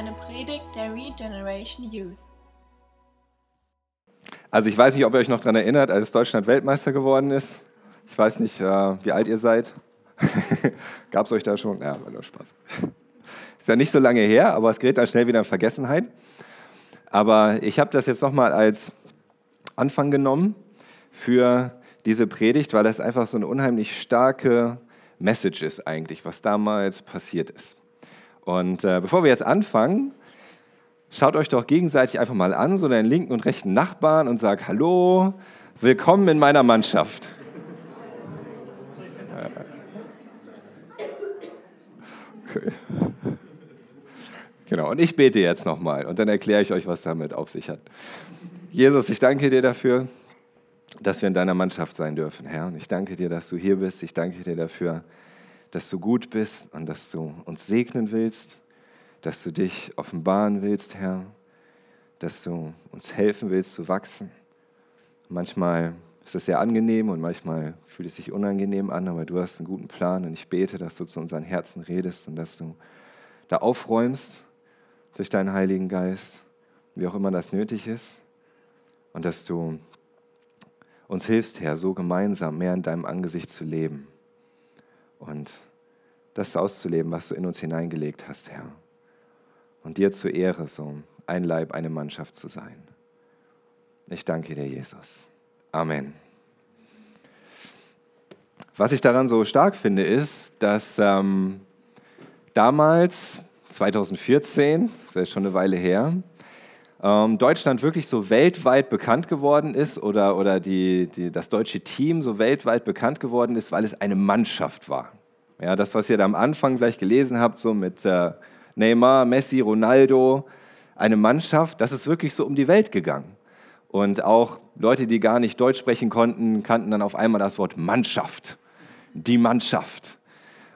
eine Predigt der Regeneration Youth. Also ich weiß nicht, ob ihr euch noch daran erinnert, als Deutschland Weltmeister geworden ist. Ich weiß nicht, äh, wie alt ihr seid. Gab es euch da schon? Ja, war nur Spaß. Ist ja nicht so lange her, aber es gerät dann schnell wieder in Vergessenheit. Aber ich habe das jetzt nochmal als Anfang genommen für diese Predigt, weil das einfach so eine unheimlich starke Message ist eigentlich, was damals passiert ist. Und äh, bevor wir jetzt anfangen, schaut euch doch gegenseitig einfach mal an, so deinen linken und rechten Nachbarn und sagt, hallo, willkommen in meiner Mannschaft. Okay. Genau, und ich bete jetzt nochmal und dann erkläre ich euch, was damit auf sich hat. Jesus, ich danke dir dafür, dass wir in deiner Mannschaft sein dürfen, Herr. Und ich danke dir, dass du hier bist. Ich danke dir dafür, du gut bist und dass du uns segnen willst, dass du dich offenbaren willst, Herr, dass du uns helfen willst zu wachsen. Manchmal ist es sehr angenehm und manchmal fühlt es sich unangenehm an, aber du hast einen guten Plan und ich bete, dass du zu unseren Herzen redest und dass du da aufräumst durch deinen Heiligen Geist, wie auch immer das nötig ist und dass du uns hilfst, Herr, so gemeinsam mehr in deinem Angesicht zu leben und das auszuleben, was du in uns hineingelegt hast, Herr. Und dir zur Ehre, so ein Leib, eine Mannschaft zu sein. Ich danke dir, Jesus. Amen. Was ich daran so stark finde, ist, dass ähm, damals, 2014, das ist schon eine Weile her, ähm, Deutschland wirklich so weltweit bekannt geworden ist oder, oder die, die, das deutsche Team so weltweit bekannt geworden ist, weil es eine Mannschaft war. Ja, das, was ihr da am Anfang gleich gelesen habt, so mit äh, Neymar, Messi, Ronaldo, eine Mannschaft, das ist wirklich so um die Welt gegangen. Und auch Leute, die gar nicht Deutsch sprechen konnten, kannten dann auf einmal das Wort Mannschaft. Die Mannschaft.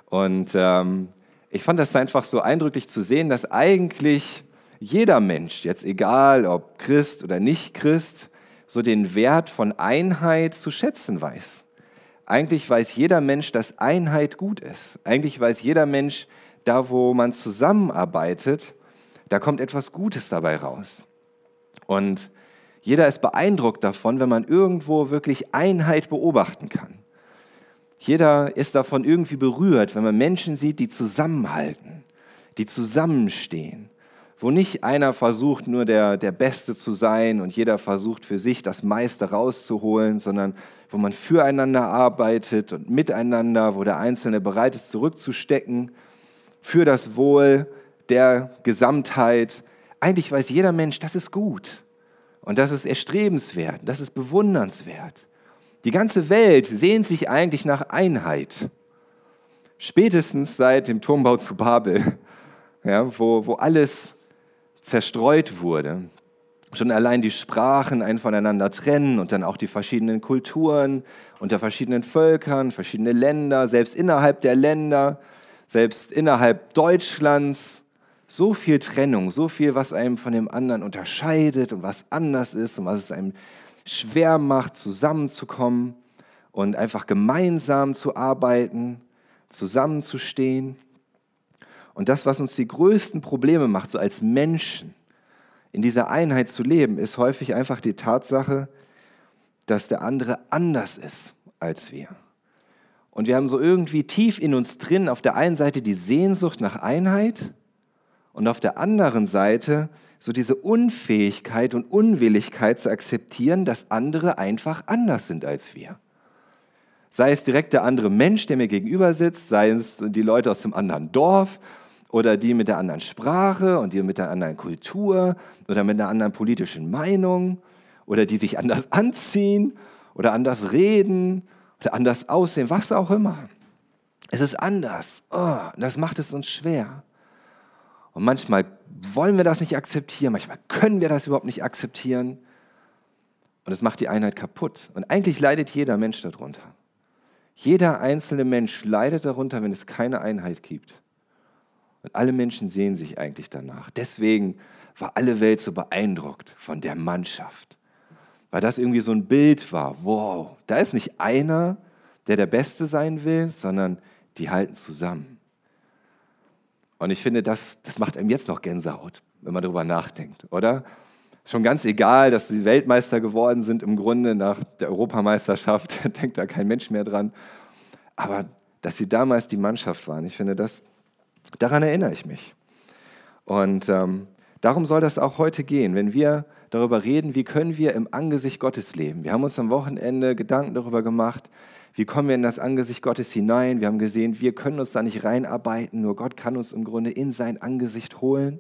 Und ähm, ich fand das einfach so eindrücklich zu sehen, dass eigentlich jeder Mensch, jetzt egal ob Christ oder nicht Christ, so den Wert von Einheit zu schätzen weiß. Eigentlich weiß jeder Mensch, dass Einheit gut ist. Eigentlich weiß jeder Mensch, da wo man zusammenarbeitet, da kommt etwas Gutes dabei raus. Und jeder ist beeindruckt davon, wenn man irgendwo wirklich Einheit beobachten kann. Jeder ist davon irgendwie berührt, wenn man Menschen sieht, die zusammenhalten, die zusammenstehen, wo nicht einer versucht, nur der, der Beste zu sein und jeder versucht für sich das meiste rauszuholen, sondern wo man füreinander arbeitet und miteinander, wo der Einzelne bereit ist, zurückzustecken für das Wohl der Gesamtheit. Eigentlich weiß jeder Mensch, das ist gut und das ist erstrebenswert, das ist bewundernswert. Die ganze Welt sehnt sich eigentlich nach Einheit. Spätestens seit dem Turmbau zu Babel, ja, wo, wo alles zerstreut wurde. Schon allein die Sprachen ein voneinander trennen und dann auch die verschiedenen Kulturen unter verschiedenen Völkern, verschiedene Länder, selbst innerhalb der Länder, selbst innerhalb Deutschlands. So viel Trennung, so viel, was einem von dem anderen unterscheidet und was anders ist und was es einem schwer macht, zusammenzukommen und einfach gemeinsam zu arbeiten, zusammenzustehen. Und das, was uns die größten Probleme macht, so als Menschen, in dieser Einheit zu leben, ist häufig einfach die Tatsache, dass der andere anders ist als wir. Und wir haben so irgendwie tief in uns drin auf der einen Seite die Sehnsucht nach Einheit und auf der anderen Seite so diese Unfähigkeit und Unwilligkeit zu akzeptieren, dass andere einfach anders sind als wir. Sei es direkt der andere Mensch, der mir gegenüber sitzt, sei es die Leute aus dem anderen Dorf oder die mit der anderen Sprache und die mit der anderen Kultur oder mit einer anderen politischen Meinung oder die sich anders anziehen oder anders reden oder anders aussehen, was auch immer. Es ist anders. Oh, das macht es uns schwer. Und manchmal wollen wir das nicht akzeptieren, manchmal können wir das überhaupt nicht akzeptieren. Und es macht die Einheit kaputt. Und eigentlich leidet jeder Mensch darunter. Jeder einzelne Mensch leidet darunter, wenn es keine Einheit gibt. Und alle Menschen sehen sich eigentlich danach. Deswegen war alle Welt so beeindruckt von der Mannschaft. Weil das irgendwie so ein Bild war. Wow, da ist nicht einer, der der Beste sein will, sondern die halten zusammen. Und ich finde, das, das macht einem jetzt noch Gänsehaut, wenn man darüber nachdenkt, oder? Schon ganz egal, dass sie Weltmeister geworden sind im Grunde nach der Europameisterschaft, denkt da kein Mensch mehr dran. Aber dass sie damals die Mannschaft waren, ich finde, das, daran erinnere ich mich. Und ähm, darum soll das auch heute gehen, wenn wir darüber reden, wie können wir im Angesicht Gottes leben. Wir haben uns am Wochenende Gedanken darüber gemacht, wie kommen wir in das Angesicht Gottes hinein. Wir haben gesehen, wir können uns da nicht reinarbeiten, nur Gott kann uns im Grunde in sein Angesicht holen,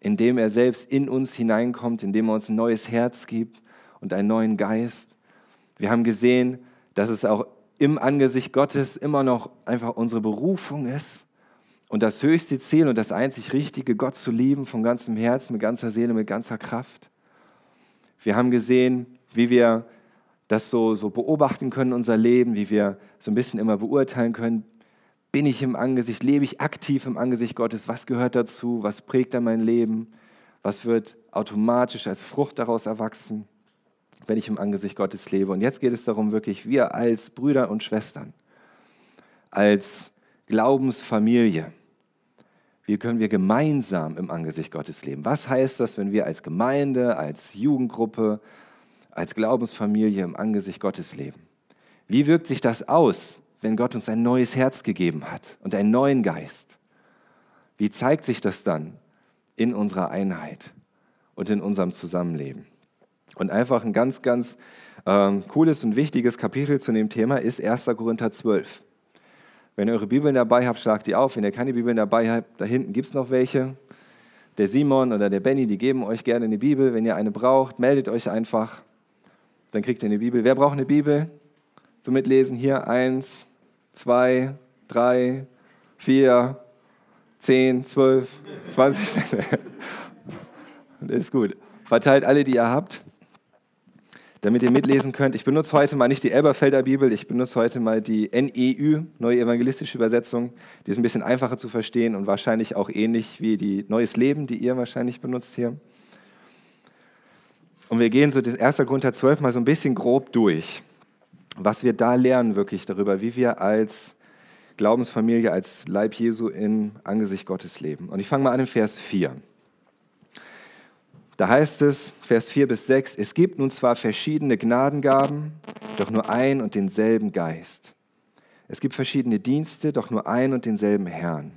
indem er selbst in uns hineinkommt, indem er uns ein neues Herz gibt und einen neuen Geist. Wir haben gesehen, dass es auch im Angesicht Gottes immer noch einfach unsere Berufung ist und das höchste Ziel und das einzig Richtige, Gott zu lieben von ganzem Herz, mit ganzer Seele, mit ganzer Kraft. Wir haben gesehen, wie wir das so, so beobachten können, unser Leben, wie wir so ein bisschen immer beurteilen können, bin ich im Angesicht, lebe ich aktiv im Angesicht Gottes, was gehört dazu, was prägt dann mein Leben, was wird automatisch als Frucht daraus erwachsen, wenn ich im Angesicht Gottes lebe. Und jetzt geht es darum, wirklich wir als Brüder und Schwestern, als Glaubensfamilie, wie können wir gemeinsam im Angesicht Gottes leben? Was heißt das, wenn wir als Gemeinde, als Jugendgruppe, als Glaubensfamilie im Angesicht Gottes leben? Wie wirkt sich das aus, wenn Gott uns ein neues Herz gegeben hat und einen neuen Geist? Wie zeigt sich das dann in unserer Einheit und in unserem Zusammenleben? Und einfach ein ganz, ganz ähm, cooles und wichtiges Kapitel zu dem Thema ist 1. Korinther 12. Wenn ihr eure Bibeln dabei habt, schlagt die auf. Wenn ihr keine Bibeln dabei habt, da hinten gibt es noch welche. Der Simon oder der Benny, die geben euch gerne eine Bibel. Wenn ihr eine braucht, meldet euch einfach dann kriegt ihr eine Bibel. Wer braucht eine Bibel zum Mitlesen? Hier eins, zwei, drei, vier, zehn, zwölf, zwanzig. das ist gut. Verteilt alle, die ihr habt, damit ihr mitlesen könnt. Ich benutze heute mal nicht die Elberfelder Bibel, ich benutze heute mal die NEU, Neue Evangelistische Übersetzung. Die ist ein bisschen einfacher zu verstehen und wahrscheinlich auch ähnlich wie die Neues Leben, die ihr wahrscheinlich benutzt hier. Und wir gehen so das 1. Korinther 12 mal so ein bisschen grob durch, was wir da lernen wirklich darüber, wie wir als Glaubensfamilie, als Leib Jesu im Angesicht Gottes leben. Und ich fange mal an in Vers 4. Da heißt es, Vers 4 bis 6, es gibt nun zwar verschiedene Gnadengaben, doch nur ein und denselben Geist. Es gibt verschiedene Dienste, doch nur ein und denselben Herrn.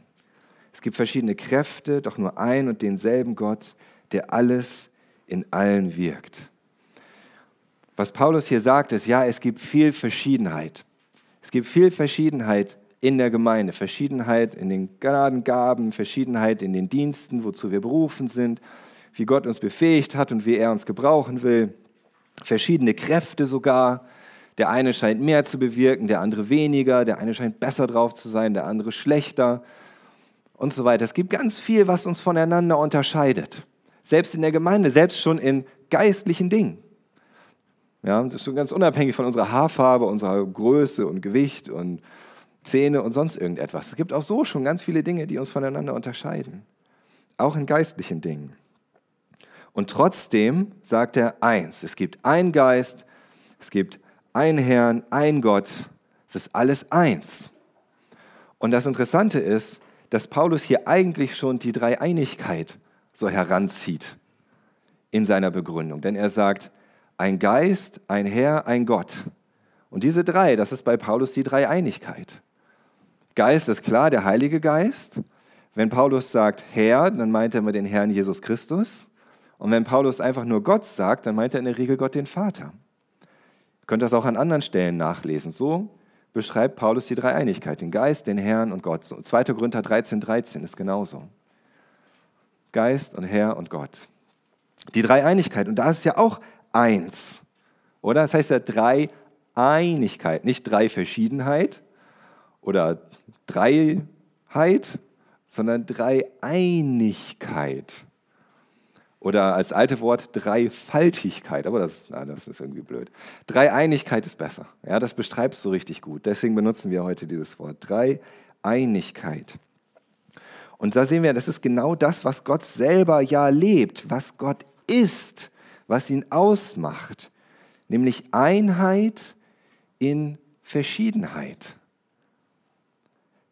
Es gibt verschiedene Kräfte, doch nur ein und denselben Gott, der alles in allen wirkt. Was Paulus hier sagt, ist, ja, es gibt viel Verschiedenheit. Es gibt viel Verschiedenheit in der Gemeinde, Verschiedenheit in den Gnadengaben, Verschiedenheit in den Diensten, wozu wir berufen sind, wie Gott uns befähigt hat und wie er uns gebrauchen will. Verschiedene Kräfte sogar. Der eine scheint mehr zu bewirken, der andere weniger, der eine scheint besser drauf zu sein, der andere schlechter und so weiter. Es gibt ganz viel, was uns voneinander unterscheidet selbst in der Gemeinde, selbst schon in geistlichen Dingen. Ja, das ist schon ganz unabhängig von unserer Haarfarbe, unserer Größe und Gewicht und Zähne und sonst irgendetwas. Es gibt auch so schon ganz viele Dinge, die uns voneinander unterscheiden. Auch in geistlichen Dingen. Und trotzdem sagt er eins, es gibt ein Geist, es gibt ein Herrn, ein Gott, es ist alles eins. Und das Interessante ist, dass Paulus hier eigentlich schon die Dreieinigkeit so heranzieht in seiner Begründung. Denn er sagt, ein Geist, ein Herr, ein Gott. Und diese drei, das ist bei Paulus die Dreieinigkeit. Geist ist klar, der Heilige Geist. Wenn Paulus sagt Herr, dann meint er immer den Herrn Jesus Christus. Und wenn Paulus einfach nur Gott sagt, dann meint er in der Regel Gott den Vater. Ihr könnt das auch an anderen Stellen nachlesen. So beschreibt Paulus die Dreieinigkeit, den Geist, den Herrn und Gott. 2. Korinther 13, 13 ist genauso. Geist und Herr und Gott. Die Dreieinigkeit. Und da ist ja auch eins. Oder? Das heißt ja Dreieinigkeit, nicht Dreiverschiedenheit oder Dreiheit, sondern Dreieinigkeit. Oder als alte Wort Dreifaltigkeit, aber das, na, das ist irgendwie blöd. Dreieinigkeit ist besser. Ja, das beschreibt es so richtig gut. Deswegen benutzen wir heute dieses Wort. Dreieinigkeit. Und da sehen wir, das ist genau das, was Gott selber ja lebt, was Gott ist, was ihn ausmacht, nämlich Einheit in Verschiedenheit.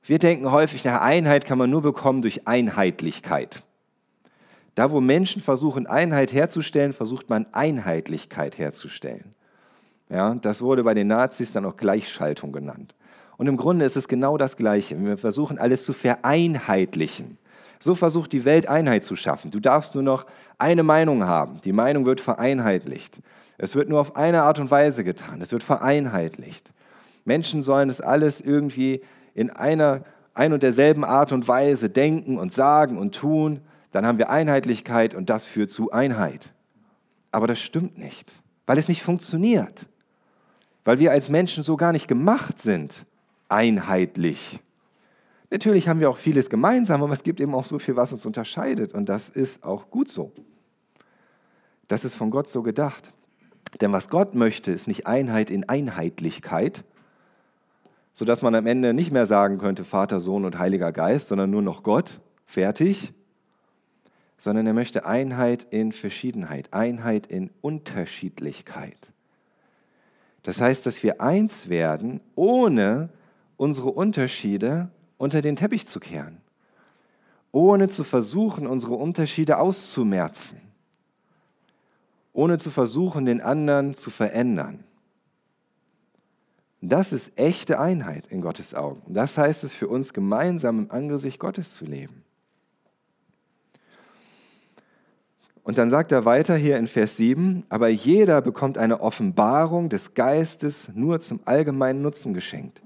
Wir denken häufig, eine Einheit kann man nur bekommen durch Einheitlichkeit. Da, wo Menschen versuchen, Einheit herzustellen, versucht man Einheitlichkeit herzustellen. Ja, das wurde bei den Nazis dann auch Gleichschaltung genannt. Und im Grunde ist es genau das Gleiche. Wir versuchen alles zu vereinheitlichen. So versucht die Welt Einheit zu schaffen. Du darfst nur noch eine Meinung haben. Die Meinung wird vereinheitlicht. Es wird nur auf eine Art und Weise getan. Es wird vereinheitlicht. Menschen sollen es alles irgendwie in einer ein und derselben Art und Weise denken und sagen und tun. Dann haben wir Einheitlichkeit und das führt zu Einheit. Aber das stimmt nicht, weil es nicht funktioniert. Weil wir als Menschen so gar nicht gemacht sind, einheitlich. Natürlich haben wir auch vieles gemeinsam, aber es gibt eben auch so viel, was uns unterscheidet. Und das ist auch gut so. Das ist von Gott so gedacht. Denn was Gott möchte, ist nicht Einheit in Einheitlichkeit, sodass man am Ende nicht mehr sagen könnte Vater, Sohn und Heiliger Geist, sondern nur noch Gott, fertig, sondern er möchte Einheit in Verschiedenheit, Einheit in Unterschiedlichkeit. Das heißt, dass wir eins werden, ohne unsere Unterschiede unter den Teppich zu kehren, ohne zu versuchen, unsere Unterschiede auszumerzen, ohne zu versuchen, den anderen zu verändern. Das ist echte Einheit in Gottes Augen. Das heißt es für uns, gemeinsam im Angesicht Gottes zu leben. Und dann sagt er weiter hier in Vers 7, aber jeder bekommt eine Offenbarung des Geistes nur zum allgemeinen Nutzen geschenkt.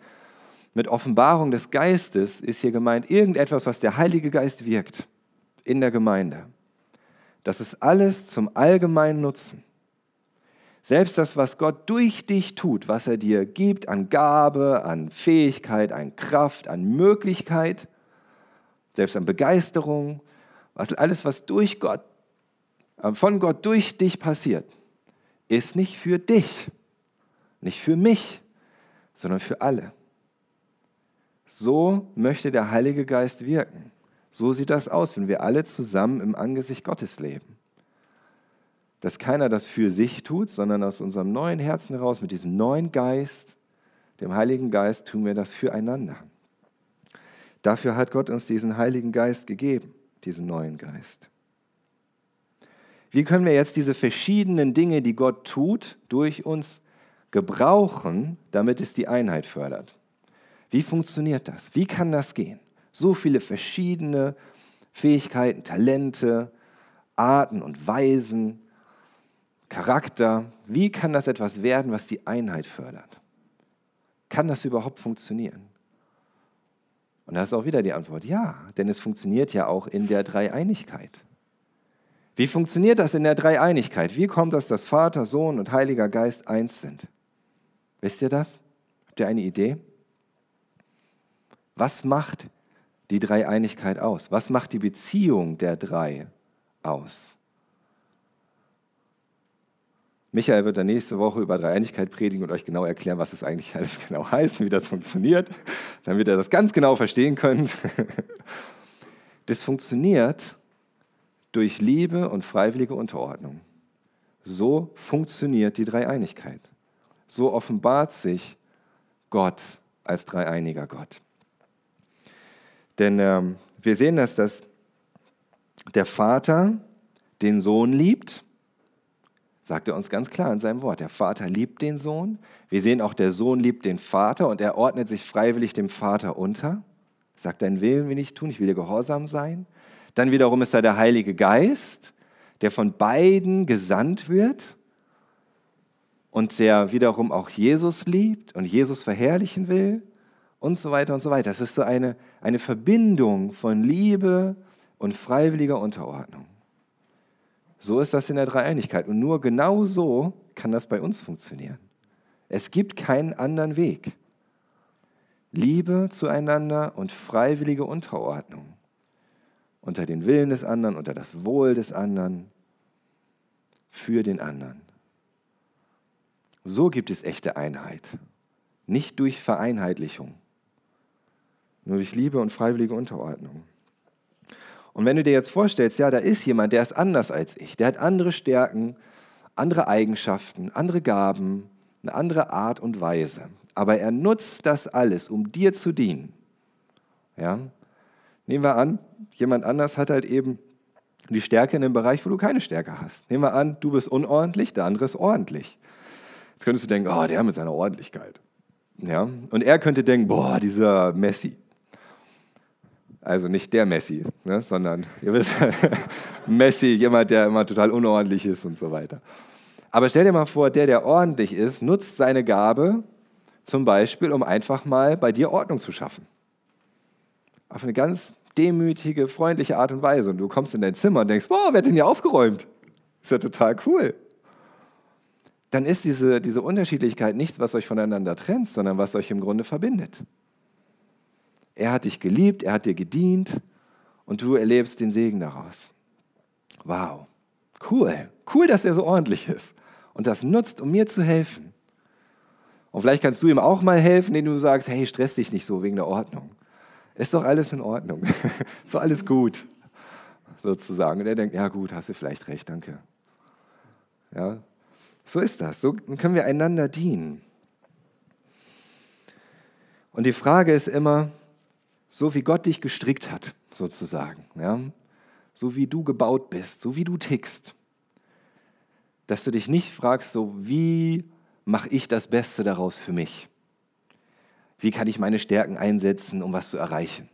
Mit Offenbarung des Geistes ist hier gemeint irgendetwas, was der Heilige Geist wirkt in der Gemeinde. Das ist alles zum allgemeinen Nutzen. Selbst das, was Gott durch dich tut, was er dir gibt an Gabe, an Fähigkeit, an Kraft, an Möglichkeit, selbst an Begeisterung, was, alles, was durch Gott, von Gott durch dich passiert, ist nicht für dich, nicht für mich, sondern für alle. So möchte der Heilige Geist wirken. So sieht das aus, wenn wir alle zusammen im Angesicht Gottes leben. Dass keiner das für sich tut, sondern aus unserem neuen Herzen heraus, mit diesem neuen Geist, dem Heiligen Geist, tun wir das füreinander. Dafür hat Gott uns diesen Heiligen Geist gegeben, diesen neuen Geist. Wie können wir jetzt diese verschiedenen Dinge, die Gott tut, durch uns gebrauchen, damit es die Einheit fördert? Wie funktioniert das? Wie kann das gehen? So viele verschiedene Fähigkeiten, Talente, Arten und Weisen, Charakter. Wie kann das etwas werden, was die Einheit fördert? Kann das überhaupt funktionieren? Und da ist auch wieder die Antwort, ja, denn es funktioniert ja auch in der Dreieinigkeit. Wie funktioniert das in der Dreieinigkeit? Wie kommt das, dass Vater, Sohn und Heiliger Geist eins sind? Wisst ihr das? Habt ihr eine Idee? Was macht die Dreieinigkeit aus? Was macht die Beziehung der drei aus? Michael wird dann nächste Woche über Dreieinigkeit predigen und euch genau erklären, was es eigentlich alles genau heißt und wie das funktioniert, damit ihr das ganz genau verstehen könnt. Das funktioniert durch Liebe und freiwillige Unterordnung. So funktioniert die Dreieinigkeit. So offenbart sich Gott als dreieiniger Gott. Denn ähm, wir sehen das, dass der Vater den Sohn liebt, sagt er uns ganz klar in seinem Wort. Der Vater liebt den Sohn. Wir sehen auch, der Sohn liebt den Vater und er ordnet sich freiwillig dem Vater unter. Sagt, dein Willen will ich tun, ich will dir gehorsam sein. Dann wiederum ist da der Heilige Geist, der von beiden gesandt wird und der wiederum auch Jesus liebt und Jesus verherrlichen will und so weiter und so weiter. Das ist so eine, eine Verbindung von Liebe und freiwilliger Unterordnung. So ist das in der Dreieinigkeit. Und nur genau so kann das bei uns funktionieren. Es gibt keinen anderen Weg. Liebe zueinander und freiwillige Unterordnung. Unter den Willen des anderen, unter das Wohl des anderen, für den anderen. So gibt es echte Einheit. Nicht durch Vereinheitlichung nur durch Liebe und freiwillige Unterordnung. Und wenn du dir jetzt vorstellst, ja, da ist jemand, der ist anders als ich, der hat andere Stärken, andere Eigenschaften, andere Gaben, eine andere Art und Weise, aber er nutzt das alles, um dir zu dienen, Ja? Nehmen wir an, jemand anders hat halt eben die Stärke in dem Bereich, wo du keine Stärke hast. Nehmen wir an, du bist unordentlich, der andere ist ordentlich. Jetzt könntest du denken, oh, der mit seiner Ordentlichkeit. Ja? Und er könnte denken, boah, dieser Messi. Also nicht der Messi, ne, sondern ihr wisst, Messi, jemand, der immer total unordentlich ist und so weiter. Aber stell dir mal vor, der, der ordentlich ist, nutzt seine Gabe zum Beispiel, um einfach mal bei dir Ordnung zu schaffen. Auf eine ganz demütige, freundliche Art und Weise. Und du kommst in dein Zimmer und denkst, boah, wer hat denn hier aufgeräumt? Ist ja total cool. Dann ist diese, diese Unterschiedlichkeit nichts, was euch voneinander trennt, sondern was euch im Grunde verbindet. Er hat dich geliebt, er hat dir gedient und du erlebst den Segen daraus. Wow, cool. Cool, dass er so ordentlich ist und das nutzt, um mir zu helfen. Und vielleicht kannst du ihm auch mal helfen, indem du sagst, hey, stress dich nicht so wegen der Ordnung. Ist doch alles in Ordnung. ist doch alles gut. Sozusagen. Und er denkt, ja gut, hast du vielleicht recht, danke. Ja, so ist das. So können wir einander dienen. Und die Frage ist immer, so wie Gott dich gestrickt hat, sozusagen, ja, so wie du gebaut bist, so wie du tickst, dass du dich nicht fragst, so wie mache ich das Beste daraus für mich? Wie kann ich meine Stärken einsetzen, um was zu erreichen?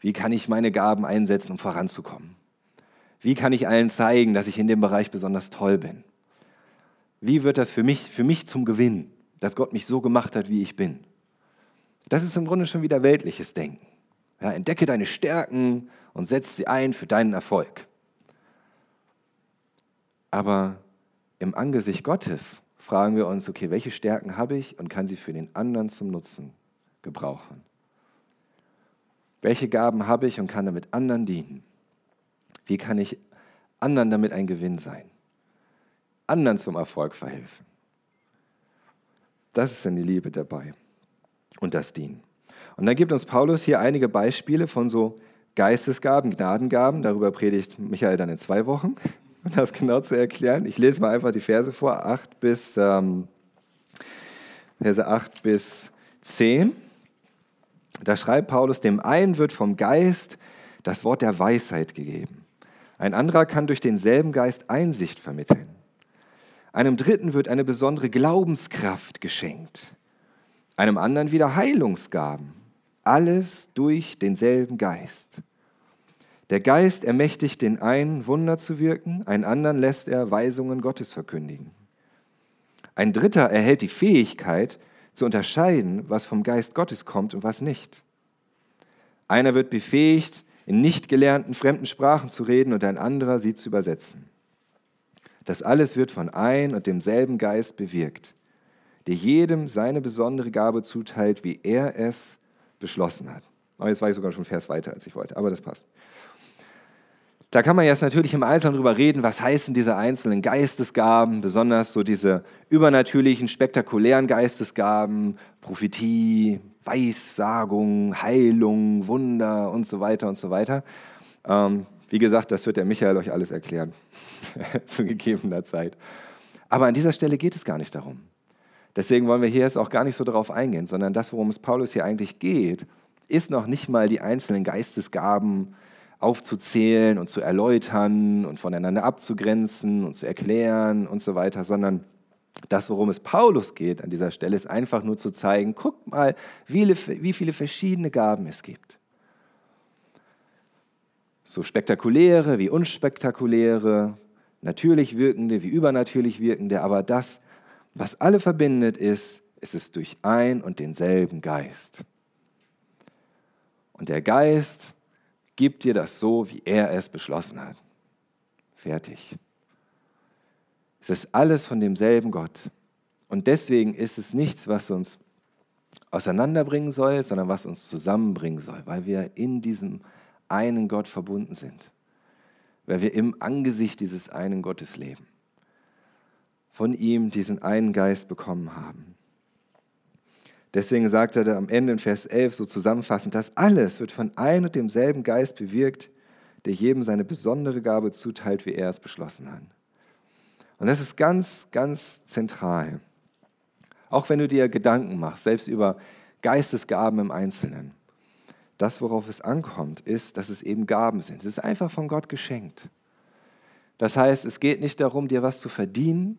Wie kann ich meine Gaben einsetzen, um voranzukommen? Wie kann ich allen zeigen, dass ich in dem Bereich besonders toll bin? Wie wird das für mich, für mich zum Gewinn, dass Gott mich so gemacht hat, wie ich bin? Das ist im Grunde schon wieder weltliches Denken. Ja, entdecke deine Stärken und setze sie ein für deinen Erfolg. Aber im Angesicht Gottes fragen wir uns, okay, welche Stärken habe ich und kann sie für den anderen zum Nutzen gebrauchen? Welche Gaben habe ich und kann damit anderen dienen? Wie kann ich anderen damit ein Gewinn sein? Anderen zum Erfolg verhelfen? Das ist dann die Liebe dabei und das Dienen. Und dann gibt uns Paulus hier einige Beispiele von so Geistesgaben, Gnadengaben. Darüber predigt Michael dann in zwei Wochen um das genau zu erklären. Ich lese mal einfach die Verse vor, 8 bis, ähm, Verse 8 bis 10. Da schreibt Paulus, dem einen wird vom Geist das Wort der Weisheit gegeben. Ein anderer kann durch denselben Geist Einsicht vermitteln. Einem dritten wird eine besondere Glaubenskraft geschenkt. Einem anderen wieder Heilungsgaben. Alles durch denselben Geist. Der Geist ermächtigt den einen, Wunder zu wirken, einen anderen lässt er Weisungen Gottes verkündigen. Ein dritter erhält die Fähigkeit zu unterscheiden, was vom Geist Gottes kommt und was nicht. Einer wird befähigt, in nicht gelernten fremden Sprachen zu reden und ein anderer sie zu übersetzen. Das alles wird von ein und demselben Geist bewirkt, der jedem seine besondere Gabe zuteilt, wie er es beschlossen hat. Aber jetzt war ich sogar schon Vers weiter, als ich wollte, aber das passt. Da kann man jetzt natürlich im Einzelnen drüber reden, was heißen diese einzelnen Geistesgaben, besonders so diese übernatürlichen, spektakulären Geistesgaben, Prophetie, Weissagung, Heilung, Wunder und so weiter und so weiter. Ähm, wie gesagt, das wird der Michael euch alles erklären, zu gegebener Zeit. Aber an dieser Stelle geht es gar nicht darum. Deswegen wollen wir hier jetzt auch gar nicht so darauf eingehen, sondern das, worum es Paulus hier eigentlich geht, ist noch nicht mal die einzelnen Geistesgaben, aufzuzählen und zu erläutern und voneinander abzugrenzen und zu erklären und so weiter, sondern das, worum es Paulus geht an dieser Stelle, ist einfach nur zu zeigen, guck mal, wie viele verschiedene Gaben es gibt. So spektakuläre wie unspektakuläre, natürlich wirkende wie übernatürlich wirkende, aber das, was alle verbindet, ist, ist es durch ein und denselben Geist. Und der Geist gibt dir das so, wie er es beschlossen hat. Fertig. Es ist alles von demselben Gott. Und deswegen ist es nichts, was uns auseinanderbringen soll, sondern was uns zusammenbringen soll, weil wir in diesem einen Gott verbunden sind, weil wir im Angesicht dieses einen Gottes leben, von ihm diesen einen Geist bekommen haben. Deswegen sagt er am Ende in Vers 11 so zusammenfassend, das alles wird von ein und demselben Geist bewirkt, der jedem seine besondere Gabe zuteilt, wie er es beschlossen hat. Und das ist ganz, ganz zentral. Auch wenn du dir Gedanken machst, selbst über Geistesgaben im Einzelnen, Das, worauf es ankommt, ist, dass es eben Gaben sind. Es ist einfach von Gott geschenkt. Das heißt, es geht nicht darum, dir was zu verdienen.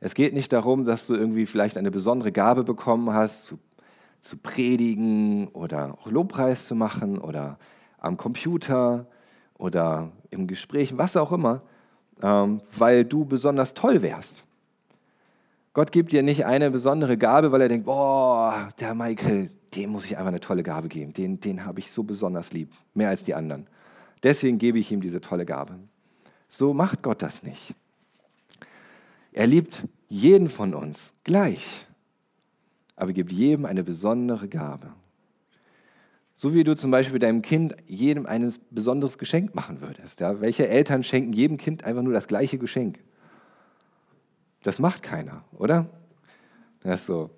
Es geht nicht darum, dass du irgendwie vielleicht eine besondere Gabe bekommen hast, zu, zu predigen oder auch Lobpreis zu machen oder am Computer oder im Gespräch, was auch immer, ähm, weil du besonders toll wärst. Gott gibt dir nicht eine besondere Gabe, weil er denkt, boah, der Michael, dem muss ich einfach eine tolle Gabe geben. Den, den habe ich so besonders lieb, mehr als die anderen. Deswegen gebe ich ihm diese tolle Gabe. So macht Gott das nicht. Er liebt jeden von uns gleich, aber gibt jedem eine besondere Gabe. So wie du zum Beispiel deinem Kind jedem ein besonderes Geschenk machen würdest. Ja? Welche Eltern schenken jedem Kind einfach nur das gleiche Geschenk? Das macht keiner, oder? Das so.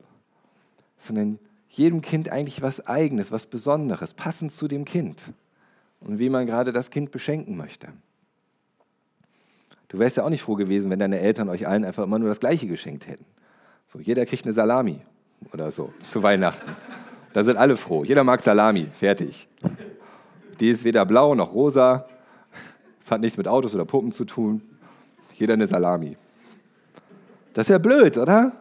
Sondern jedem Kind eigentlich was Eigenes, was Besonderes, passend zu dem Kind und wie man gerade das Kind beschenken möchte. Du wärst ja auch nicht froh gewesen, wenn deine Eltern euch allen einfach immer nur das Gleiche geschenkt hätten. So, jeder kriegt eine Salami oder so zu Weihnachten. Da sind alle froh. Jeder mag Salami. Fertig. Die ist weder blau noch rosa. Es hat nichts mit Autos oder Puppen zu tun. Jeder eine Salami. Das ist ja blöd, oder?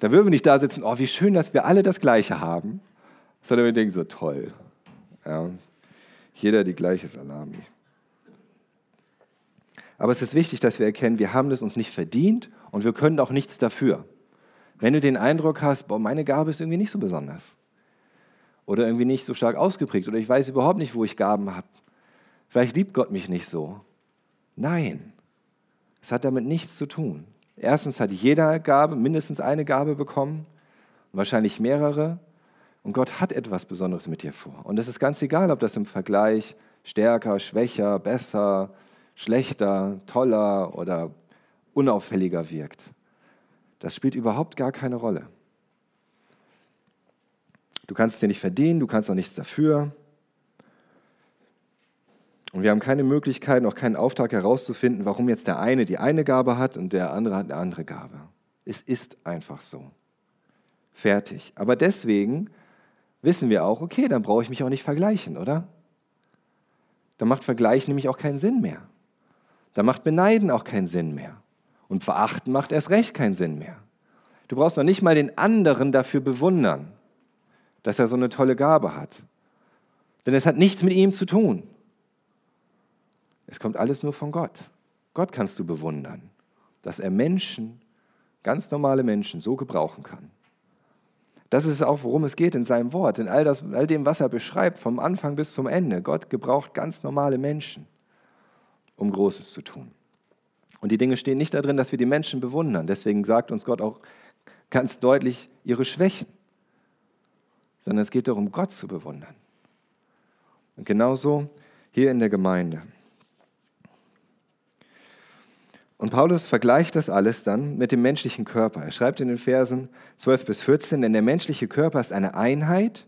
Da würden wir nicht da sitzen, oh, wie schön, dass wir alle das Gleiche haben, sondern wir denken so, toll. Ja, jeder die gleiche Salami. Aber es ist wichtig, dass wir erkennen, wir haben das uns nicht verdient und wir können auch nichts dafür. Wenn du den Eindruck hast, boah, meine Gabe ist irgendwie nicht so besonders oder irgendwie nicht so stark ausgeprägt oder ich weiß überhaupt nicht, wo ich Gaben habe, vielleicht liebt Gott mich nicht so. Nein, es hat damit nichts zu tun. Erstens hat jeder Gabe, mindestens eine Gabe bekommen, wahrscheinlich mehrere. Und Gott hat etwas Besonderes mit dir vor. Und es ist ganz egal, ob das im Vergleich stärker, schwächer, besser, schlechter, toller oder unauffälliger wirkt. Das spielt überhaupt gar keine Rolle. Du kannst es dir nicht verdienen, du kannst auch nichts dafür. Und wir haben keine Möglichkeit, noch keinen Auftrag herauszufinden, warum jetzt der eine die eine Gabe hat und der andere hat eine andere Gabe. Es ist einfach so. Fertig. Aber deswegen wissen wir auch, okay, dann brauche ich mich auch nicht vergleichen, oder? Dann macht Vergleichen nämlich auch keinen Sinn mehr. Dann macht Beneiden auch keinen Sinn mehr. Und Verachten macht erst recht keinen Sinn mehr. Du brauchst noch nicht mal den anderen dafür bewundern, dass er so eine tolle Gabe hat. Denn es hat nichts mit ihm zu tun. Es kommt alles nur von Gott. Gott kannst du bewundern, dass er Menschen, ganz normale Menschen, so gebrauchen kann. Das ist auch, worum es geht in seinem Wort, in all, das, all dem, was er beschreibt, vom Anfang bis zum Ende. Gott gebraucht ganz normale Menschen, um Großes zu tun. Und die Dinge stehen nicht darin, dass wir die Menschen bewundern. Deswegen sagt uns Gott auch ganz deutlich ihre Schwächen, sondern es geht darum, Gott zu bewundern. Und genauso hier in der Gemeinde. Und Paulus vergleicht das alles dann mit dem menschlichen Körper. Er schreibt in den Versen 12 bis 14, denn der menschliche Körper ist eine Einheit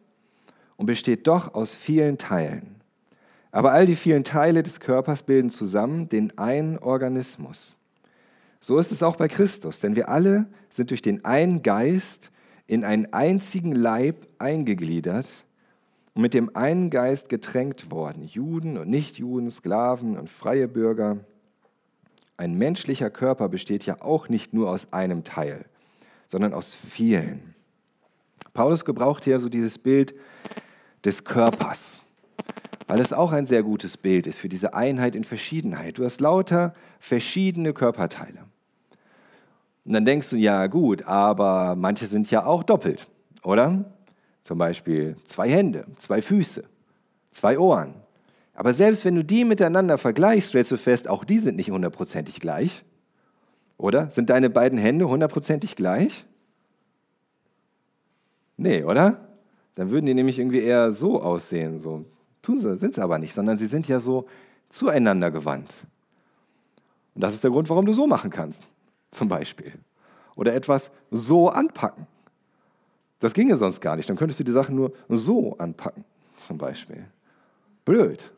und besteht doch aus vielen Teilen. Aber all die vielen Teile des Körpers bilden zusammen den einen Organismus. So ist es auch bei Christus, denn wir alle sind durch den einen Geist in einen einzigen Leib eingegliedert und mit dem einen Geist getränkt worden, Juden und Nichtjuden, Sklaven und freie Bürger ein menschlicher Körper besteht ja auch nicht nur aus einem Teil, sondern aus vielen. Paulus gebraucht hier so dieses Bild des Körpers, weil es auch ein sehr gutes Bild ist für diese Einheit in Verschiedenheit. Du hast lauter verschiedene Körperteile. Und dann denkst du, ja gut, aber manche sind ja auch doppelt, oder? Zum Beispiel zwei Hände, zwei Füße, zwei Ohren, aber selbst wenn du die miteinander vergleichst, stellst du fest, auch die sind nicht hundertprozentig gleich. Oder? Sind deine beiden Hände hundertprozentig gleich? Nee, oder? Dann würden die nämlich irgendwie eher so aussehen. So. Tun sie, sind sie aber nicht, sondern sie sind ja so zueinander gewandt. Und das ist der Grund, warum du so machen kannst, zum Beispiel. Oder etwas so anpacken. Das ginge sonst gar nicht. Dann könntest du die Sachen nur so anpacken, zum Beispiel. Blöd.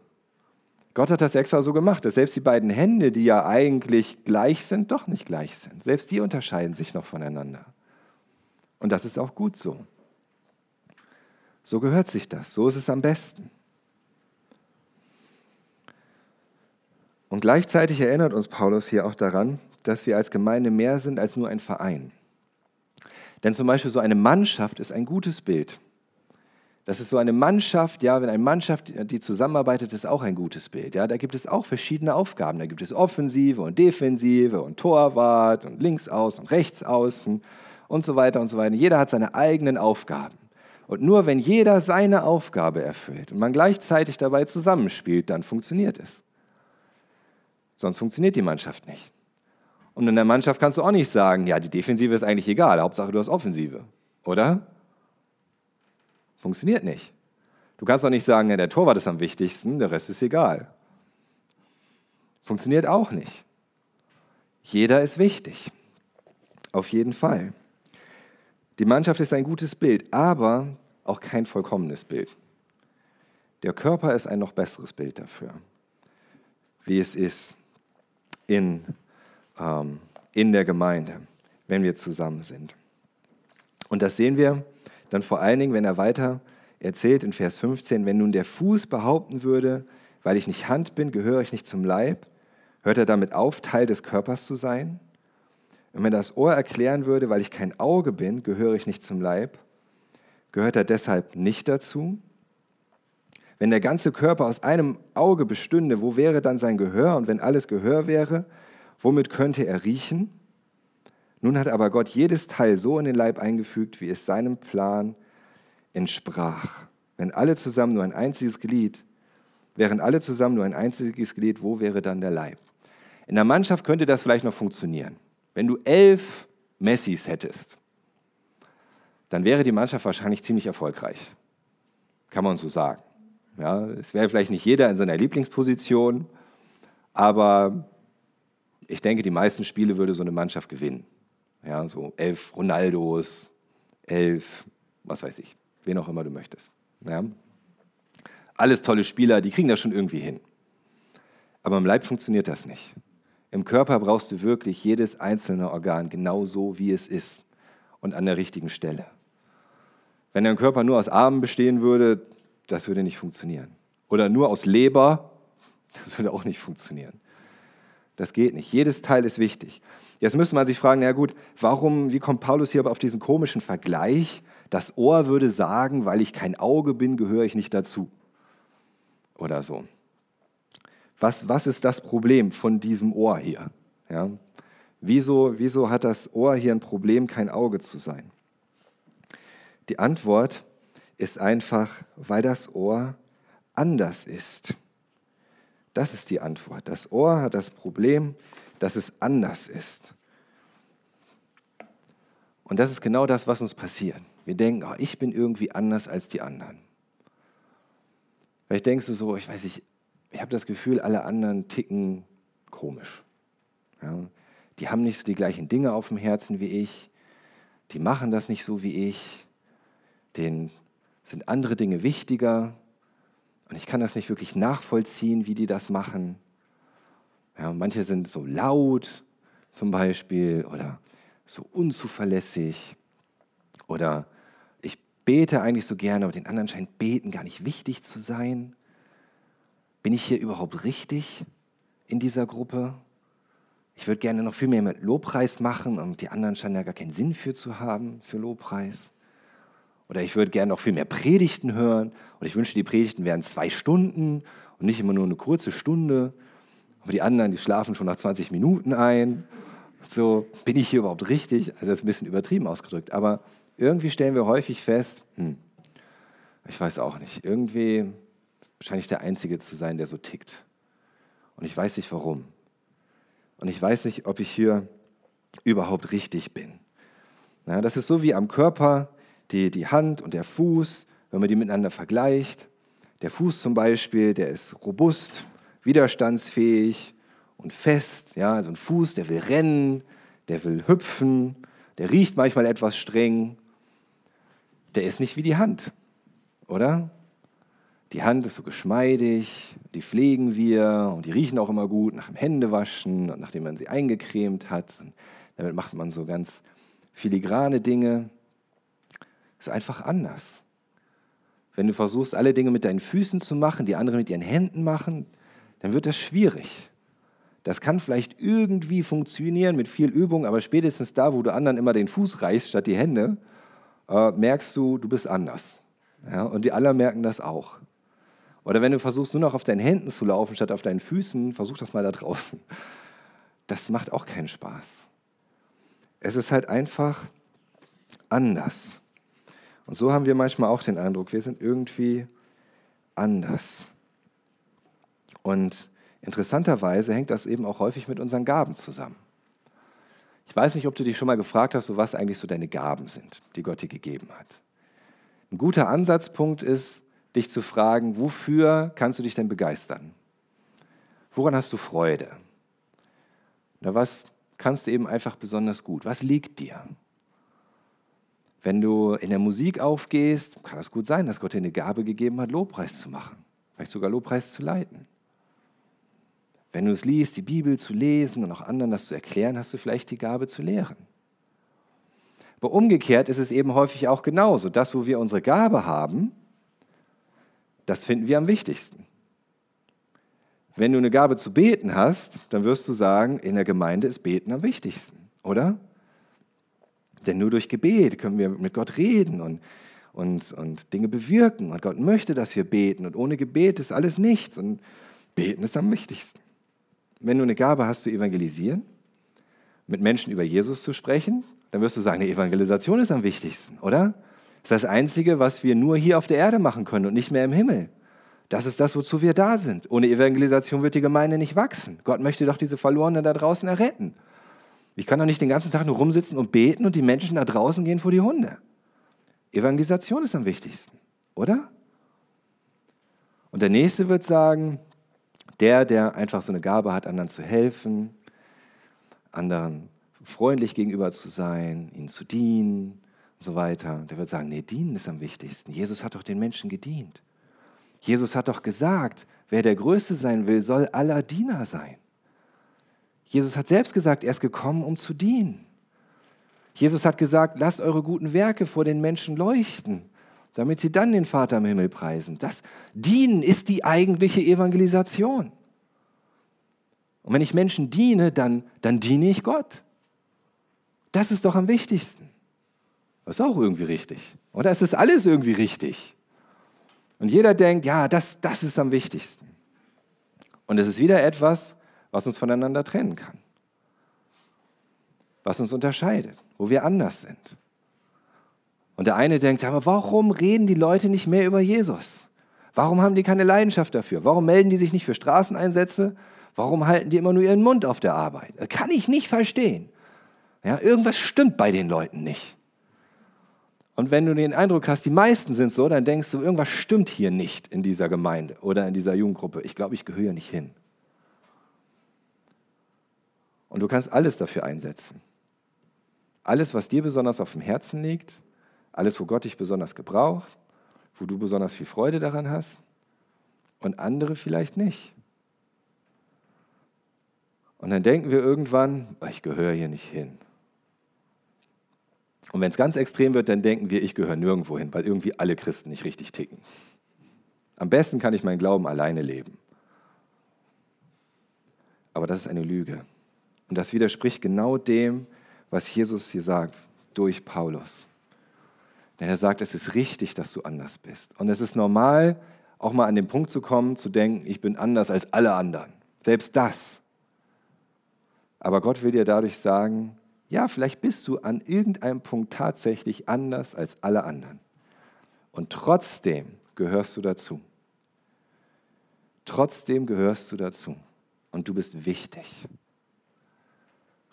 Gott hat das extra so gemacht, dass selbst die beiden Hände, die ja eigentlich gleich sind, doch nicht gleich sind. Selbst die unterscheiden sich noch voneinander. Und das ist auch gut so. So gehört sich das, so ist es am besten. Und gleichzeitig erinnert uns Paulus hier auch daran, dass wir als Gemeinde mehr sind als nur ein Verein. Denn zum Beispiel so eine Mannschaft ist ein gutes Bild. Das ist so eine Mannschaft, ja, wenn eine Mannschaft, die zusammenarbeitet, ist auch ein gutes Bild. Ja, da gibt es auch verschiedene Aufgaben. Da gibt es Offensive und Defensive und Torwart und Linksaußen und Rechtsaußen und so weiter und so weiter. Jeder hat seine eigenen Aufgaben. Und nur wenn jeder seine Aufgabe erfüllt und man gleichzeitig dabei zusammenspielt, dann funktioniert es. Sonst funktioniert die Mannschaft nicht. Und in der Mannschaft kannst du auch nicht sagen, ja, die Defensive ist eigentlich egal, Hauptsache du hast Offensive, oder? Funktioniert nicht. Du kannst auch nicht sagen, ja, der Torwart ist am wichtigsten, der Rest ist egal. Funktioniert auch nicht. Jeder ist wichtig. Auf jeden Fall. Die Mannschaft ist ein gutes Bild, aber auch kein vollkommenes Bild. Der Körper ist ein noch besseres Bild dafür, wie es ist in, ähm, in der Gemeinde, wenn wir zusammen sind. Und das sehen wir dann vor allen Dingen, wenn er weiter erzählt in Vers 15, wenn nun der Fuß behaupten würde, weil ich nicht Hand bin, gehöre ich nicht zum Leib, hört er damit auf, Teil des Körpers zu sein? Und wenn das Ohr erklären würde, weil ich kein Auge bin, gehöre ich nicht zum Leib, gehört er deshalb nicht dazu? Wenn der ganze Körper aus einem Auge bestünde, wo wäre dann sein Gehör? Und wenn alles Gehör wäre, womit könnte er riechen? Nun hat aber Gott jedes Teil so in den Leib eingefügt, wie es seinem Plan entsprach. Wenn alle zusammen nur ein einziges Glied, wären alle zusammen nur ein einziges Glied, wo wäre dann der Leib? In der Mannschaft könnte das vielleicht noch funktionieren. Wenn du elf Messis hättest, dann wäre die Mannschaft wahrscheinlich ziemlich erfolgreich. Kann man so sagen. Ja, es wäre vielleicht nicht jeder in seiner Lieblingsposition, aber ich denke, die meisten Spiele würde so eine Mannschaft gewinnen. Ja, so elf Ronaldos, elf, was weiß ich, wen auch immer du möchtest. Ja. Alles tolle Spieler, die kriegen das schon irgendwie hin. Aber im Leib funktioniert das nicht. Im Körper brauchst du wirklich jedes einzelne Organ genau so, wie es ist und an der richtigen Stelle. Wenn dein Körper nur aus Armen bestehen würde, das würde nicht funktionieren. Oder nur aus Leber, das würde auch nicht funktionieren. Das geht nicht. Jedes Teil ist wichtig. Jetzt müsste man sich fragen, na gut, warum, wie kommt Paulus hier aber auf diesen komischen Vergleich? Das Ohr würde sagen, weil ich kein Auge bin, gehöre ich nicht dazu. Oder so. Was, was ist das Problem von diesem Ohr hier? Ja? Wieso, wieso hat das Ohr hier ein Problem, kein Auge zu sein? Die Antwort ist einfach, weil das Ohr anders ist. Das ist die Antwort. Das Ohr hat das Problem, dass es anders ist. Und das ist genau das, was uns passiert. Wir denken, oh, ich bin irgendwie anders als die anderen. Vielleicht denkst du so, ich weiß nicht, ich habe das Gefühl, alle anderen ticken komisch. Ja, die haben nicht so die gleichen Dinge auf dem Herzen wie ich. Die machen das nicht so wie ich. Denen sind andere Dinge wichtiger. Und ich kann das nicht wirklich nachvollziehen, wie die das machen. Ja, manche sind so laut zum Beispiel oder so unzuverlässig. Oder ich bete eigentlich so gerne, aber den anderen scheint Beten gar nicht wichtig zu sein. Bin ich hier überhaupt richtig in dieser Gruppe? Ich würde gerne noch viel mehr mit Lobpreis machen und die anderen scheinen ja gar keinen Sinn für zu haben, für Lobpreis. Oder ich würde gerne noch viel mehr Predigten hören. Oder ich wünsche, die Predigten wären zwei Stunden und nicht immer nur eine kurze Stunde. Aber die anderen, die schlafen schon nach 20 Minuten ein. So, bin ich hier überhaupt richtig? Also das ist ein bisschen übertrieben ausgedrückt. Aber irgendwie stellen wir häufig fest, hm, ich weiß auch nicht, irgendwie scheine ich der Einzige zu sein, der so tickt. Und ich weiß nicht warum. Und ich weiß nicht, ob ich hier überhaupt richtig bin. Ja, das ist so wie am Körper die, die Hand und der Fuß, wenn man die miteinander vergleicht. Der Fuß zum Beispiel, der ist robust, widerstandsfähig und fest. Ja, also ein Fuß, der will rennen, der will hüpfen, der riecht manchmal etwas streng. Der ist nicht wie die Hand, oder? Die Hand ist so geschmeidig, die pflegen wir und die riechen auch immer gut nach dem Händewaschen und nachdem man sie eingecremt hat. Und damit macht man so ganz filigrane Dinge ist einfach anders. wenn du versuchst, alle Dinge mit deinen Füßen zu machen, die andere mit ihren Händen machen, dann wird das schwierig. Das kann vielleicht irgendwie funktionieren mit viel Übung, aber spätestens da, wo du anderen immer den Fuß reichst statt die Hände, äh, merkst du, du bist anders. Ja, und die anderen merken das auch. Oder wenn du versuchst, nur noch auf deinen Händen zu laufen statt auf deinen Füßen, versuch das mal da draußen. Das macht auch keinen Spaß. Es ist halt einfach anders. Und so haben wir manchmal auch den Eindruck, wir sind irgendwie anders. Und interessanterweise hängt das eben auch häufig mit unseren Gaben zusammen. Ich weiß nicht, ob du dich schon mal gefragt hast, so was eigentlich so deine Gaben sind, die Gott dir gegeben hat. Ein guter Ansatzpunkt ist, dich zu fragen, wofür kannst du dich denn begeistern? Woran hast du Freude? Oder was kannst du eben einfach besonders gut? Was liegt dir? Wenn du in der Musik aufgehst, kann es gut sein, dass Gott dir eine Gabe gegeben hat, Lobpreis zu machen, vielleicht sogar Lobpreis zu leiten. Wenn du es liest, die Bibel zu lesen und auch anderen das zu erklären, hast du vielleicht die Gabe zu lehren. Aber umgekehrt ist es eben häufig auch genauso. Das, wo wir unsere Gabe haben, das finden wir am wichtigsten. Wenn du eine Gabe zu beten hast, dann wirst du sagen, in der Gemeinde ist Beten am wichtigsten, oder? Denn nur durch Gebet können wir mit Gott reden und, und, und Dinge bewirken. Und Gott möchte, dass wir beten. Und ohne Gebet ist alles nichts. Und beten ist am wichtigsten. Wenn du eine Gabe hast zu evangelisieren, mit Menschen über Jesus zu sprechen, dann wirst du sagen, die Evangelisation ist am wichtigsten, oder? Das ist das Einzige, was wir nur hier auf der Erde machen können und nicht mehr im Himmel. Das ist das, wozu wir da sind. Ohne Evangelisation wird die Gemeinde nicht wachsen. Gott möchte doch diese Verlorenen da draußen erretten. Ich kann doch nicht den ganzen Tag nur rumsitzen und beten und die Menschen da draußen gehen vor die Hunde. Evangelisation ist am wichtigsten, oder? Und der Nächste wird sagen, der, der einfach so eine Gabe hat, anderen zu helfen, anderen freundlich gegenüber zu sein, ihnen zu dienen und so weiter, der wird sagen, nee, dienen ist am wichtigsten. Jesus hat doch den Menschen gedient. Jesus hat doch gesagt, wer der Größte sein will, soll aller Diener sein. Jesus hat selbst gesagt, er ist gekommen, um zu dienen. Jesus hat gesagt, lasst eure guten Werke vor den Menschen leuchten, damit sie dann den Vater im Himmel preisen. Das Dienen ist die eigentliche Evangelisation. Und wenn ich Menschen diene, dann, dann diene ich Gott. Das ist doch am wichtigsten. Das ist auch irgendwie richtig. Oder es ist alles irgendwie richtig. Und jeder denkt, ja, das, das ist am wichtigsten. Und es ist wieder etwas, was uns voneinander trennen kann. Was uns unterscheidet, wo wir anders sind. Und der eine denkt, aber warum reden die Leute nicht mehr über Jesus? Warum haben die keine Leidenschaft dafür? Warum melden die sich nicht für Straßeneinsätze? Warum halten die immer nur ihren Mund auf der Arbeit? Kann ich nicht verstehen. Ja, irgendwas stimmt bei den Leuten nicht. Und wenn du den Eindruck hast, die meisten sind so, dann denkst du, irgendwas stimmt hier nicht in dieser Gemeinde oder in dieser Jugendgruppe. Ich glaube, ich gehöre nicht hin. Und du kannst alles dafür einsetzen. Alles, was dir besonders auf dem Herzen liegt, alles, wo Gott dich besonders gebraucht, wo du besonders viel Freude daran hast und andere vielleicht nicht. Und dann denken wir irgendwann, ich gehöre hier nicht hin. Und wenn es ganz extrem wird, dann denken wir, ich gehöre nirgendwo hin, weil irgendwie alle Christen nicht richtig ticken. Am besten kann ich meinen Glauben alleine leben. Aber das ist eine Lüge. Und das widerspricht genau dem, was Jesus hier sagt, durch Paulus. Denn er sagt, es ist richtig, dass du anders bist. Und es ist normal, auch mal an den Punkt zu kommen, zu denken, ich bin anders als alle anderen. Selbst das. Aber Gott will dir dadurch sagen, ja, vielleicht bist du an irgendeinem Punkt tatsächlich anders als alle anderen. Und trotzdem gehörst du dazu. Trotzdem gehörst du dazu. Und du bist wichtig.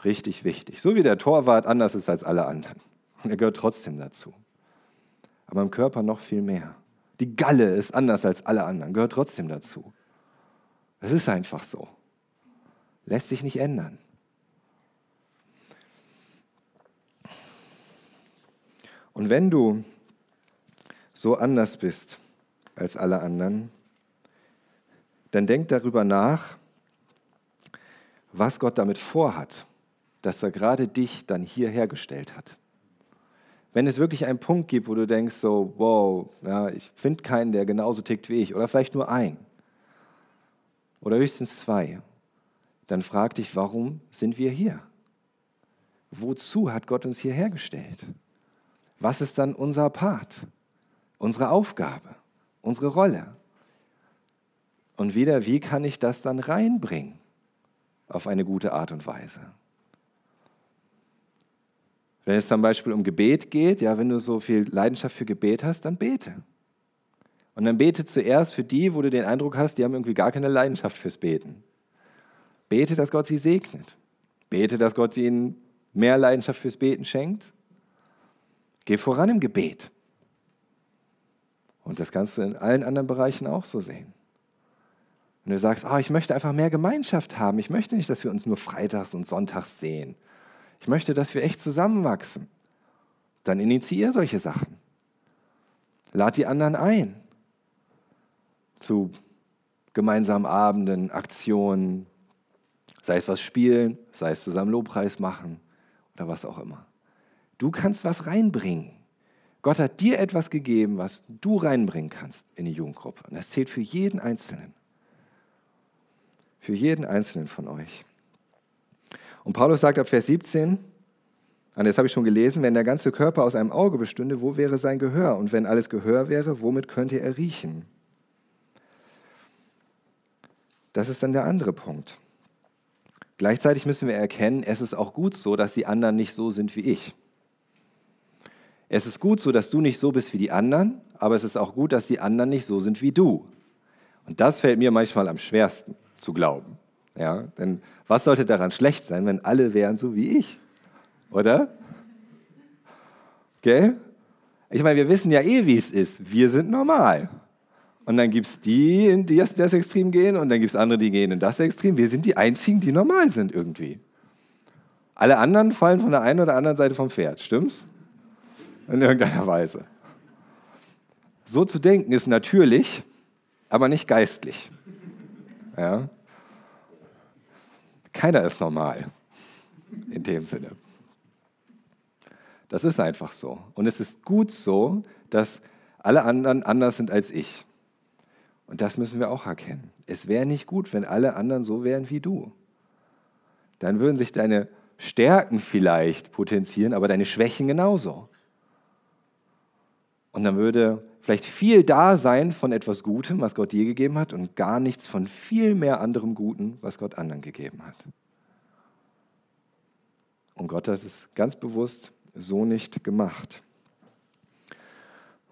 Richtig wichtig. So wie der Torwart anders ist als alle anderen. Er gehört trotzdem dazu. Aber im Körper noch viel mehr. Die Galle ist anders als alle anderen, gehört trotzdem dazu. Es ist einfach so. Lässt sich nicht ändern. Und wenn du so anders bist als alle anderen, dann denk darüber nach, was Gott damit vorhat dass er gerade dich dann hier hergestellt hat. Wenn es wirklich einen Punkt gibt, wo du denkst, so, wow, ja, ich finde keinen, der genauso tickt wie ich, oder vielleicht nur einen, oder höchstens zwei, dann frag dich, warum sind wir hier? Wozu hat Gott uns hierher gestellt? Was ist dann unser Part, unsere Aufgabe, unsere Rolle? Und wieder, wie kann ich das dann reinbringen auf eine gute Art und Weise? Wenn es zum Beispiel um Gebet geht, ja, wenn du so viel Leidenschaft für Gebet hast, dann bete. Und dann bete zuerst für die, wo du den Eindruck hast, die haben irgendwie gar keine Leidenschaft fürs Beten. Bete, dass Gott sie segnet. Bete, dass Gott ihnen mehr Leidenschaft fürs Beten schenkt. Geh voran im Gebet. Und das kannst du in allen anderen Bereichen auch so sehen. Wenn du sagst, oh, ich möchte einfach mehr Gemeinschaft haben, ich möchte nicht, dass wir uns nur freitags und sonntags sehen. Ich möchte, dass wir echt zusammenwachsen. Dann initiiere solche Sachen. Lad die anderen ein zu gemeinsamen Abenden, Aktionen, sei es was spielen, sei es zusammen Lobpreis machen oder was auch immer. Du kannst was reinbringen. Gott hat dir etwas gegeben, was du reinbringen kannst in die Jugendgruppe. Und das zählt für jeden Einzelnen. Für jeden Einzelnen von euch. Und Paulus sagt ab Vers 17, und das habe ich schon gelesen, wenn der ganze Körper aus einem Auge bestünde, wo wäre sein Gehör? Und wenn alles Gehör wäre, womit könnte er riechen? Das ist dann der andere Punkt. Gleichzeitig müssen wir erkennen, es ist auch gut so, dass die anderen nicht so sind wie ich. Es ist gut so, dass du nicht so bist wie die anderen, aber es ist auch gut, dass die anderen nicht so sind wie du. Und das fällt mir manchmal am schwersten zu glauben. Ja, denn was sollte daran schlecht sein, wenn alle wären so wie ich? Oder? Gell? Ich meine, wir wissen ja eh, wie es ist. Wir sind normal. Und dann gibt es die, in das, das Extrem gehen, und dann gibt es andere, die gehen in das Extrem. Wir sind die Einzigen, die normal sind irgendwie. Alle anderen fallen von der einen oder anderen Seite vom Pferd, stimmt's? In irgendeiner Weise. So zu denken ist natürlich, aber nicht geistlich. Ja? Keiner ist normal in dem Sinne. Das ist einfach so. Und es ist gut so, dass alle anderen anders sind als ich. Und das müssen wir auch erkennen. Es wäre nicht gut, wenn alle anderen so wären wie du. Dann würden sich deine Stärken vielleicht potenzieren, aber deine Schwächen genauso. Und dann würde vielleicht viel da sein von etwas Gutem, was Gott dir gegeben hat, und gar nichts von viel mehr anderem Guten, was Gott anderen gegeben hat. Und Gott hat es ganz bewusst so nicht gemacht.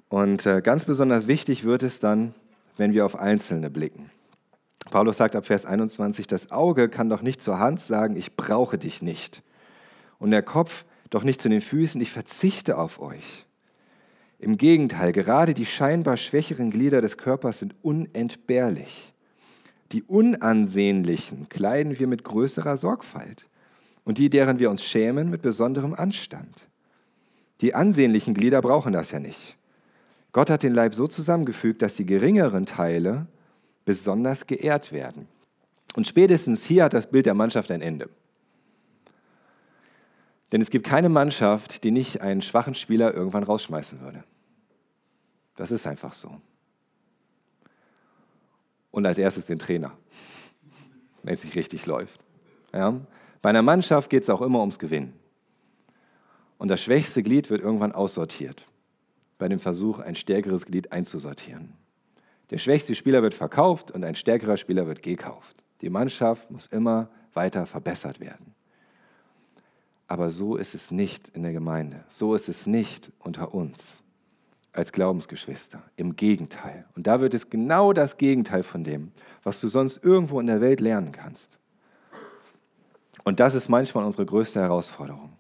Und äh, ganz besonders wichtig wird es dann, wenn wir auf Einzelne blicken. Paulus sagt ab Vers 21, das Auge kann doch nicht zur Hand sagen, ich brauche dich nicht. Und der Kopf doch nicht zu den Füßen, ich verzichte auf euch. Im Gegenteil, gerade die scheinbar schwächeren Glieder des Körpers sind unentbehrlich. Die unansehnlichen kleiden wir mit größerer Sorgfalt und die, deren wir uns schämen, mit besonderem Anstand. Die ansehnlichen Glieder brauchen das ja nicht. Gott hat den Leib so zusammengefügt, dass die geringeren Teile besonders geehrt werden. Und spätestens hier hat das Bild der Mannschaft ein Ende. Denn es gibt keine Mannschaft, die nicht einen schwachen Spieler irgendwann rausschmeißen würde. Das ist einfach so. Und als erstes den Trainer, wenn es nicht richtig läuft. Ja? Bei einer Mannschaft geht es auch immer ums Gewinnen. Und das schwächste Glied wird irgendwann aussortiert bei dem Versuch, ein stärkeres Glied einzusortieren. Der schwächste Spieler wird verkauft und ein stärkerer Spieler wird gekauft. Die Mannschaft muss immer weiter verbessert werden. Aber so ist es nicht in der Gemeinde. So ist es nicht unter uns als Glaubensgeschwister. Im Gegenteil. Und da wird es genau das Gegenteil von dem, was du sonst irgendwo in der Welt lernen kannst. Und das ist manchmal unsere größte Herausforderung.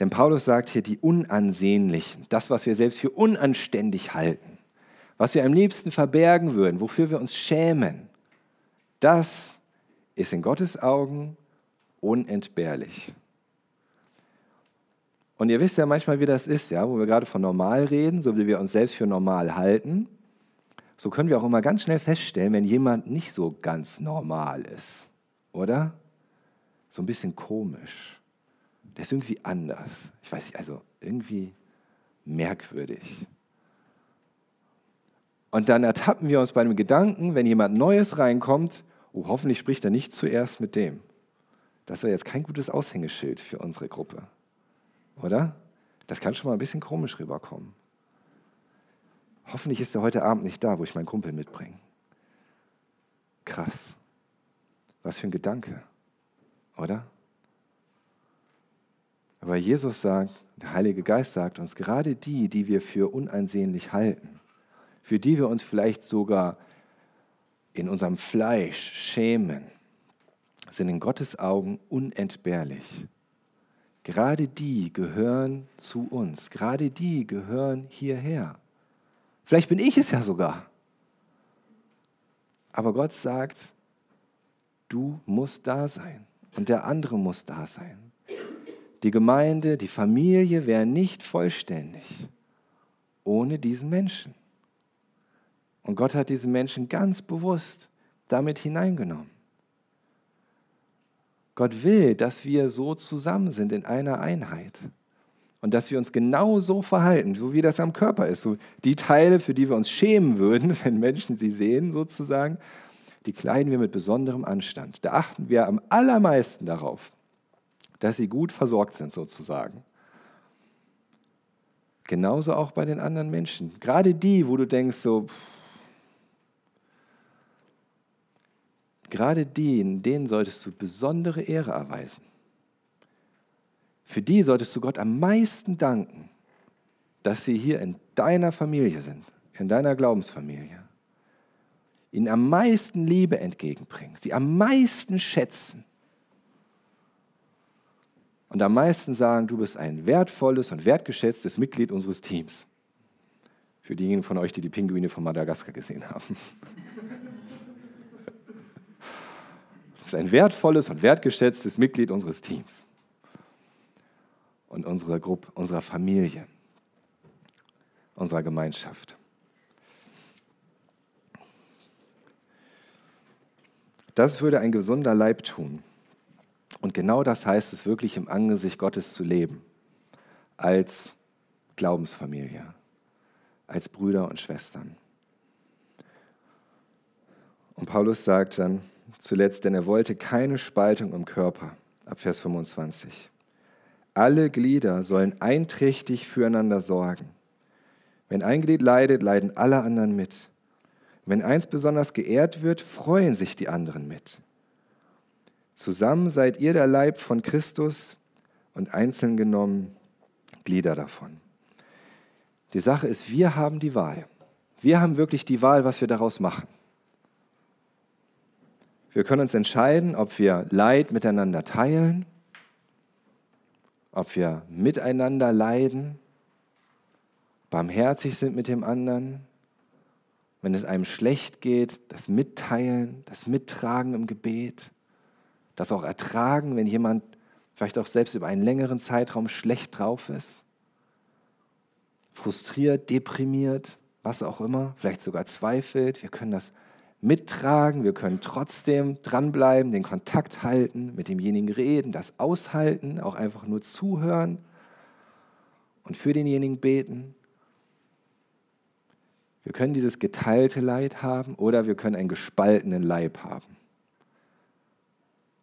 Denn Paulus sagt hier, die Unansehnlichen, das, was wir selbst für unanständig halten, was wir am liebsten verbergen würden, wofür wir uns schämen, das ist in Gottes Augen unentbehrlich. Und ihr wisst ja manchmal, wie das ist, ja, wo wir gerade von normal reden, so wie wir uns selbst für normal halten, so können wir auch immer ganz schnell feststellen, wenn jemand nicht so ganz normal ist, oder? So ein bisschen komisch der ist irgendwie anders. Ich weiß nicht, also irgendwie merkwürdig. Und dann ertappen wir uns bei einem Gedanken, wenn jemand Neues reinkommt, oh, hoffentlich spricht er nicht zuerst mit dem. Das wäre jetzt kein gutes Aushängeschild für unsere Gruppe. Oder? Das kann schon mal ein bisschen komisch rüberkommen. Hoffentlich ist er heute Abend nicht da, wo ich meinen Kumpel mitbringe. Krass. Was für ein Gedanke. Oder? Aber Jesus sagt, der Heilige Geist sagt uns, gerade die, die wir für uneinsehnlich halten, für die wir uns vielleicht sogar in unserem Fleisch schämen, sind in Gottes Augen unentbehrlich. Gerade die gehören zu uns, gerade die gehören hierher. Vielleicht bin ich es ja sogar. Aber Gott sagt, du musst da sein und der andere muss da sein. Die Gemeinde, die Familie wäre nicht vollständig ohne diesen Menschen. Und Gott hat diesen Menschen ganz bewusst damit hineingenommen. Gott will, dass wir so zusammen sind in einer Einheit. Und dass wir uns genau so verhalten, so wie das am Körper ist. So die Teile, für die wir uns schämen würden, wenn Menschen sie sehen, sozusagen, die kleiden wir mit besonderem Anstand. Da achten wir am allermeisten darauf, dass sie gut versorgt sind sozusagen. Genauso auch bei den anderen Menschen. Gerade die, wo du denkst, so, gerade denen, denen solltest du besondere Ehre erweisen. Für die solltest du Gott am meisten danken, dass sie hier in deiner Familie sind, in deiner Glaubensfamilie. Ihnen am meisten Liebe entgegenbringen, sie am meisten schätzen und am meisten sagen, du bist ein wertvolles und wertgeschätztes Mitglied unseres Teams. Für diejenigen von euch, die die Pinguine von Madagaskar gesehen haben. Du bist ein wertvolles und wertgeschätztes Mitglied unseres Teams und unserer Gruppe, unserer Familie, unserer Gemeinschaft. Das würde ein gesunder Leib tun. Und genau das heißt es wirklich im Angesicht Gottes zu leben, als Glaubensfamilie, als Brüder und Schwestern. Und Paulus sagt dann zuletzt, denn er wollte keine Spaltung im Körper, ab Vers 25. Alle Glieder sollen einträchtig füreinander sorgen. Wenn ein Glied leidet, leiden alle anderen mit. Wenn eins besonders geehrt wird, freuen sich die anderen mit. Zusammen seid ihr der Leib von Christus und einzeln genommen Glieder davon. Die Sache ist, wir haben die Wahl. Wir haben wirklich die Wahl, was wir daraus machen. Wir können uns entscheiden, ob wir Leid miteinander teilen, ob wir miteinander leiden, barmherzig sind mit dem anderen, wenn es einem schlecht geht, das Mitteilen, das Mittragen im Gebet das auch ertragen, wenn jemand vielleicht auch selbst über einen längeren Zeitraum schlecht drauf ist, frustriert, deprimiert, was auch immer, vielleicht sogar zweifelt. Wir können das mittragen, wir können trotzdem dranbleiben, den Kontakt halten, mit demjenigen reden, das aushalten, auch einfach nur zuhören und für denjenigen beten. Wir können dieses geteilte Leid haben oder wir können einen gespaltenen Leib haben.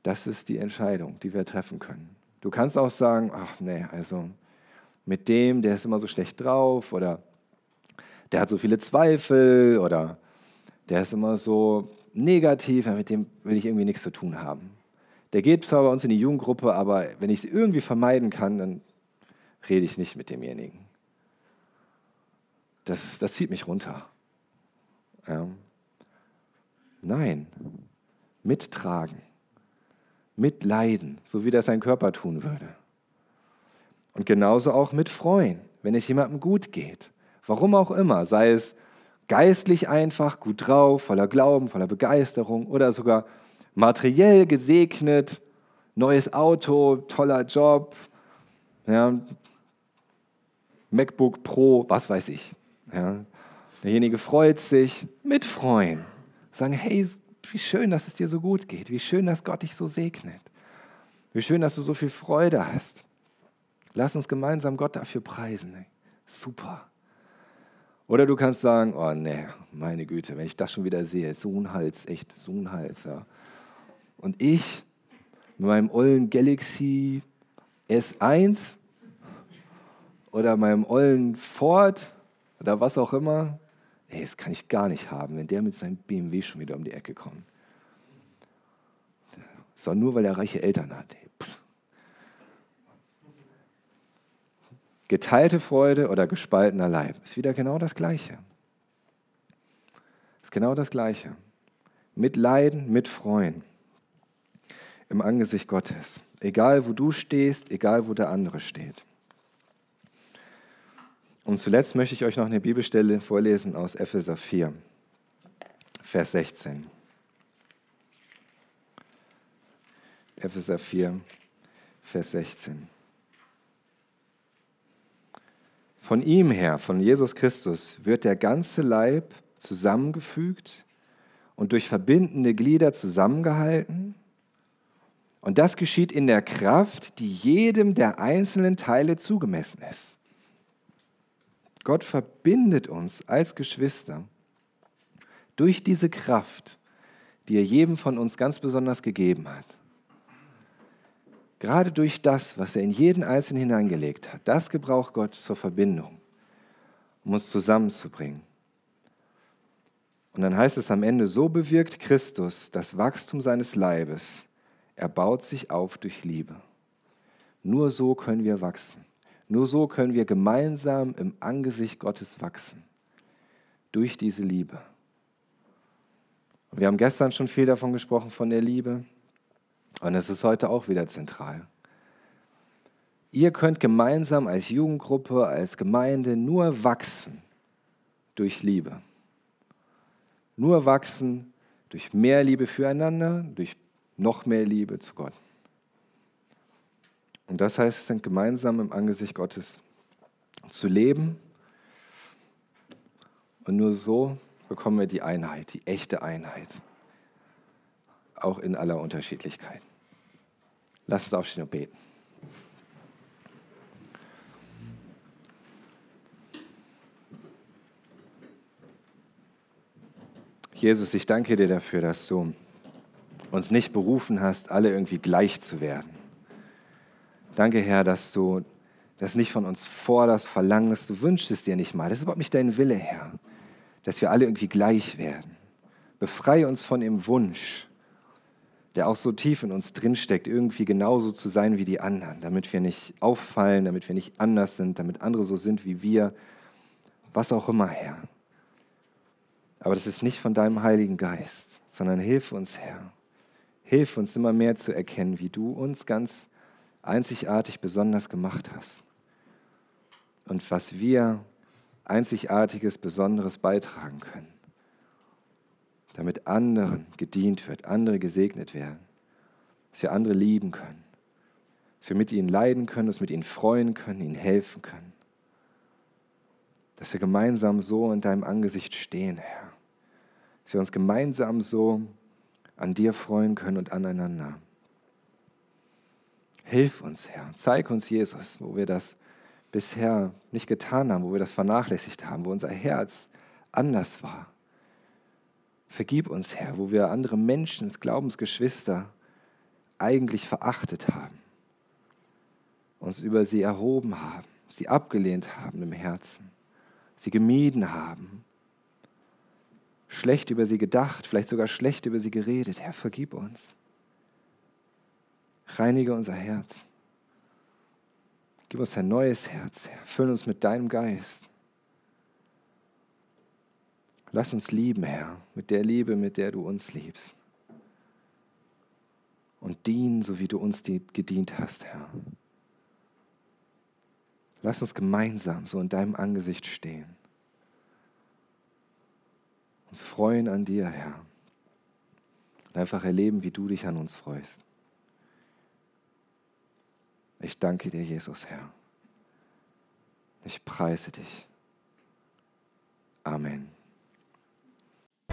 Das ist die Entscheidung, die wir treffen können. Du kannst auch sagen, ach nee, also mit dem, der ist immer so schlecht drauf oder der hat so viele Zweifel oder der ist immer so negativ, mit dem will ich irgendwie nichts zu tun haben. Der geht zwar bei uns in die Jugendgruppe, aber wenn ich es irgendwie vermeiden kann, dann rede ich nicht mit demjenigen. Das, das zieht mich runter. Ja. Nein, mittragen mitleiden, so wie das sein Körper tun würde. Und genauso auch mit freuen, wenn es jemandem gut geht. Warum auch immer, sei es geistlich einfach, gut drauf, voller Glauben, voller Begeisterung oder sogar materiell gesegnet, neues Auto, toller Job, ja, MacBook Pro, was weiß ich. Ja. Derjenige freut sich, mitfreuen. Sagen, hey, wie schön, dass es dir so gut geht. Wie schön, dass Gott dich so segnet. Wie schön, dass du so viel Freude hast. Lass uns gemeinsam Gott dafür preisen. Super. Oder du kannst sagen, oh nee, meine Güte, wenn ich das schon wieder sehe, so ein Hals, echt, so ein Hals. Ja. Und ich mit meinem ollen Galaxy S1 oder meinem ollen Ford oder was auch immer, ey, das kann ich gar nicht haben, wenn der mit seinem BMW schon wieder um die Ecke kommt. Sondern nur, weil er reiche Eltern hat. Geteilte Freude oder gespaltener Leib ist wieder genau das Gleiche. Ist genau das Gleiche. Mit Leiden, mit Freuen. Im Angesicht Gottes. Egal, wo du stehst, egal, wo der andere steht. Und zuletzt möchte ich euch noch eine Bibelstelle vorlesen aus Epheser 4, Vers 16. Epheser 4, Vers 16. Von ihm her, von Jesus Christus, wird der ganze Leib zusammengefügt und durch verbindende Glieder zusammengehalten. Und das geschieht in der Kraft, die jedem der einzelnen Teile zugemessen ist. Gott verbindet uns als Geschwister durch diese Kraft, die er jedem von uns ganz besonders gegeben hat. Gerade durch das, was er in jeden Einzelnen hineingelegt hat, das gebraucht Gott zur Verbindung, um uns zusammenzubringen. Und dann heißt es am Ende, so bewirkt Christus das Wachstum seines Leibes. Er baut sich auf durch Liebe. Nur so können wir wachsen. Nur so können wir gemeinsam im Angesicht Gottes wachsen. Durch diese Liebe. Und wir haben gestern schon viel davon gesprochen, von der Liebe. Und es ist heute auch wieder zentral. Ihr könnt gemeinsam als Jugendgruppe, als Gemeinde nur wachsen durch Liebe. Nur wachsen durch mehr Liebe füreinander, durch noch mehr Liebe zu Gott. Und das heißt, sind gemeinsam im Angesicht Gottes zu leben. Und nur so bekommen wir die Einheit, die echte Einheit auch in aller Unterschiedlichkeit. Lass uns aufstehen und beten. Jesus, ich danke dir dafür, dass du uns nicht berufen hast, alle irgendwie gleich zu werden. Danke, Herr, dass du das nicht von uns forderst, verlangst. Du wünschst es dir nicht mal. Das ist überhaupt nicht dein Wille, Herr, dass wir alle irgendwie gleich werden. Befreie uns von dem Wunsch, der auch so tief in uns drinsteckt, irgendwie genauso zu sein wie die anderen, damit wir nicht auffallen, damit wir nicht anders sind, damit andere so sind wie wir, was auch immer, Herr. Aber das ist nicht von deinem Heiligen Geist, sondern hilf uns, Herr. Hilf uns immer mehr zu erkennen, wie du uns ganz einzigartig besonders gemacht hast. Und was wir einzigartiges, besonderes beitragen können damit anderen gedient wird, andere gesegnet werden, dass wir andere lieben können, dass wir mit ihnen leiden können, dass wir mit ihnen freuen können, ihnen helfen können, dass wir gemeinsam so in deinem Angesicht stehen, Herr, dass wir uns gemeinsam so an dir freuen können und aneinander. Hilf uns, Herr, zeig uns, Jesus, wo wir das bisher nicht getan haben, wo wir das vernachlässigt haben, wo unser Herz anders war Vergib uns, Herr, wo wir andere Menschen, Glaubensgeschwister, eigentlich verachtet haben, uns über sie erhoben haben, sie abgelehnt haben im Herzen, sie gemieden haben, schlecht über sie gedacht, vielleicht sogar schlecht über sie geredet. Herr, vergib uns. Reinige unser Herz. Gib uns ein neues Herz, Herr. Füll uns mit deinem Geist. Lass uns lieben, Herr, mit der Liebe, mit der du uns liebst. Und dienen, so wie du uns gedient hast, Herr. Lass uns gemeinsam so in deinem Angesicht stehen. Uns freuen an dir, Herr. Und einfach erleben, wie du dich an uns freust. Ich danke dir, Jesus, Herr. Ich preise dich. Amen.